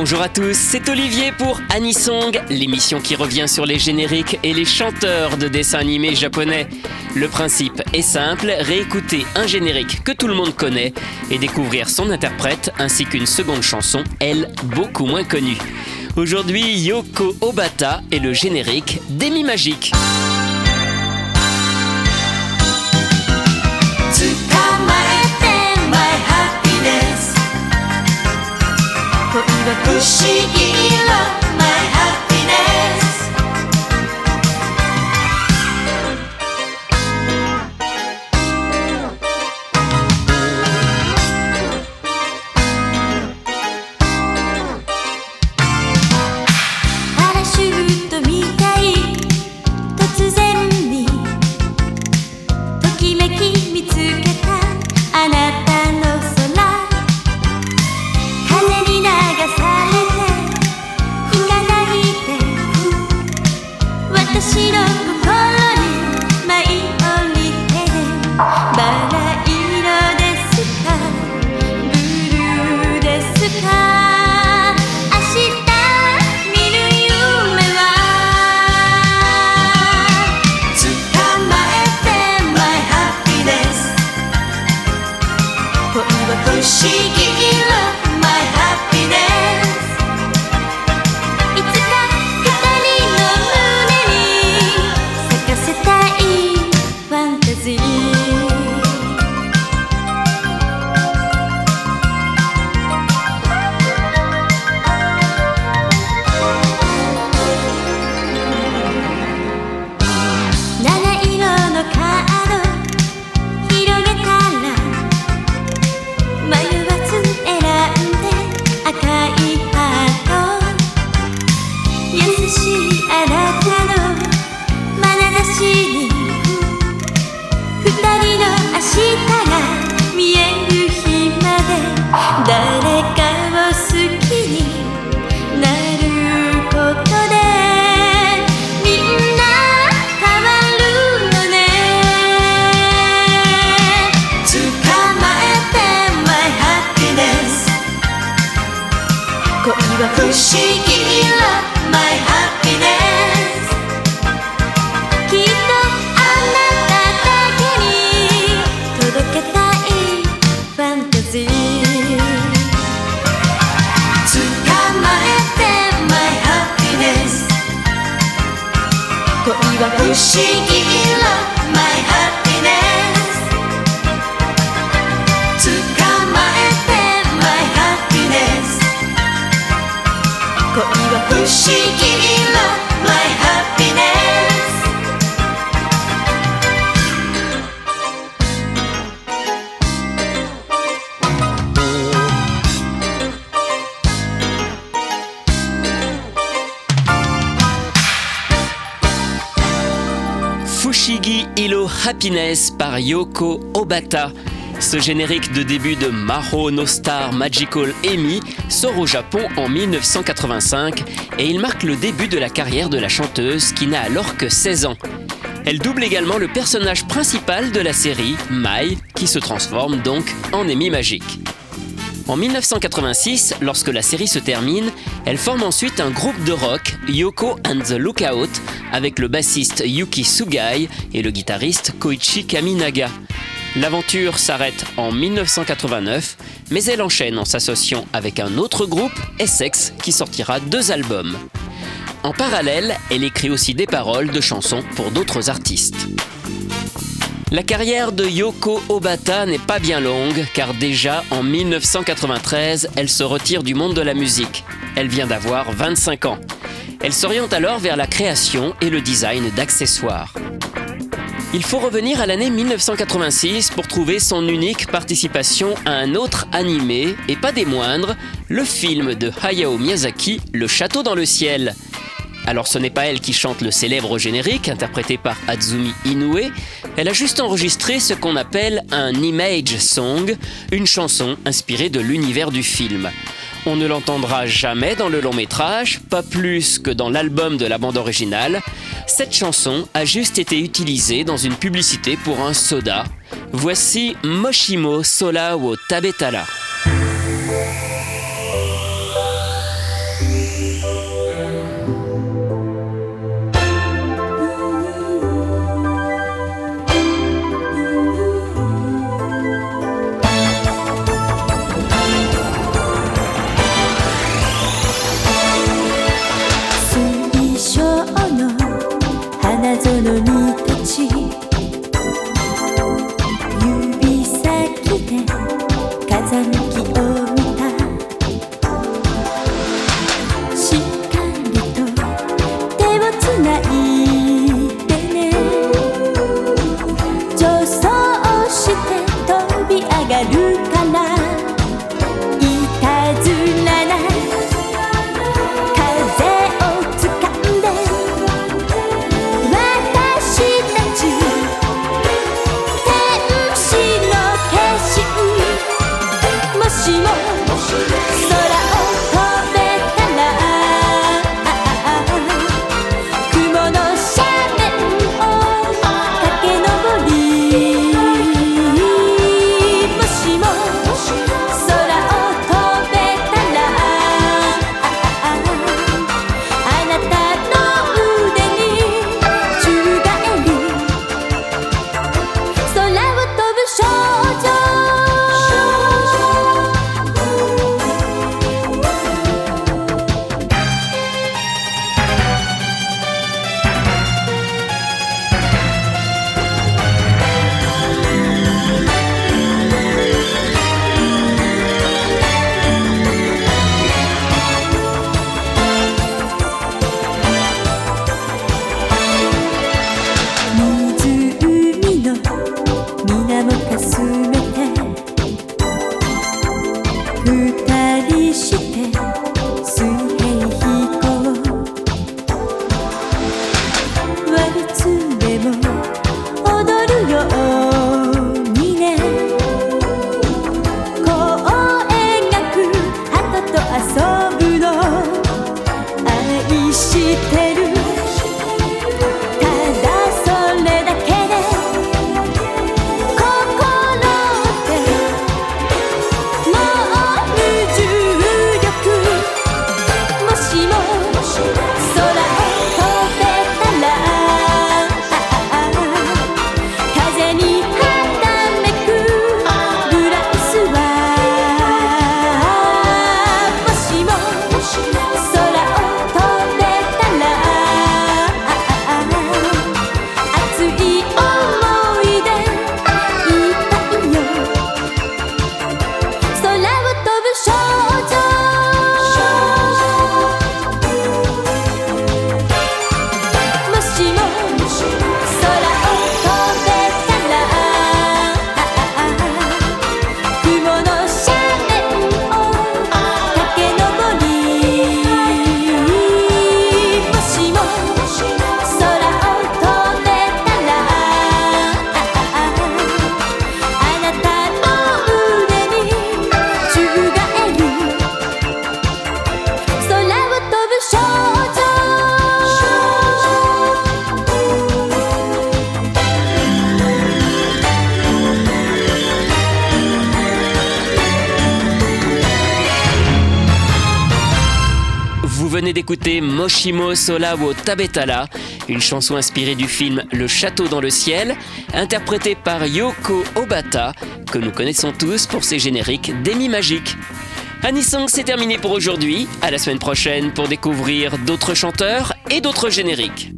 Bonjour à tous, c'est Olivier pour Anisong, l'émission qui revient sur les génériques et les chanteurs de dessins animés japonais. Le principe est simple, réécouter un générique que tout le monde connaît et découvrir son interprète ainsi qu'une seconde chanson, elle, beaucoup moins connue. Aujourd'hui, Yoko Obata et le générique d'Emi Magique. 不思議な恋は不思議 Love my happiness 捕まえて my happiness 恋は不思議 Love Happiness par Yoko Obata. Ce générique de début de Maho No Star Magical Emi sort au Japon en 1985 et il marque le début de la carrière de la chanteuse qui n'a alors que 16 ans. Elle double également le personnage principal de la série, Mai, qui se transforme donc en Emi magique. En 1986, lorsque la série se termine, elle forme ensuite un groupe de rock, Yoko and the Lookout, avec le bassiste Yuki Sugai et le guitariste Koichi Kaminaga. L'aventure s'arrête en 1989, mais elle enchaîne en s'associant avec un autre groupe, Essex, qui sortira deux albums. En parallèle, elle écrit aussi des paroles de chansons pour d'autres artistes. La carrière de Yoko Obata n'est pas bien longue, car déjà en 1993, elle se retire du monde de la musique. Elle vient d'avoir 25 ans. Elle s'oriente alors vers la création et le design d'accessoires. Il faut revenir à l'année 1986 pour trouver son unique participation à un autre animé, et pas des moindres, le film de Hayao Miyazaki, Le Château dans le ciel. Alors ce n'est pas elle qui chante le célèbre générique, interprété par Azumi Inoue, elle a juste enregistré ce qu'on appelle un image song, une chanson inspirée de l'univers du film. On ne l'entendra jamais dans le long métrage, pas plus que dans l'album de la bande originale. Cette chanson a juste été utilisée dans une publicité pour un soda. Voici Moshimo Sola wo Tabetala. Amsterdam. Venez d'écouter Moshimo Solawo Tabetala, une chanson inspirée du film Le Château dans le ciel, interprétée par Yoko Obata, que nous connaissons tous pour ses génériques d'Emi Magique. Anisong, c'est terminé pour aujourd'hui. À la semaine prochaine pour découvrir d'autres chanteurs et d'autres génériques.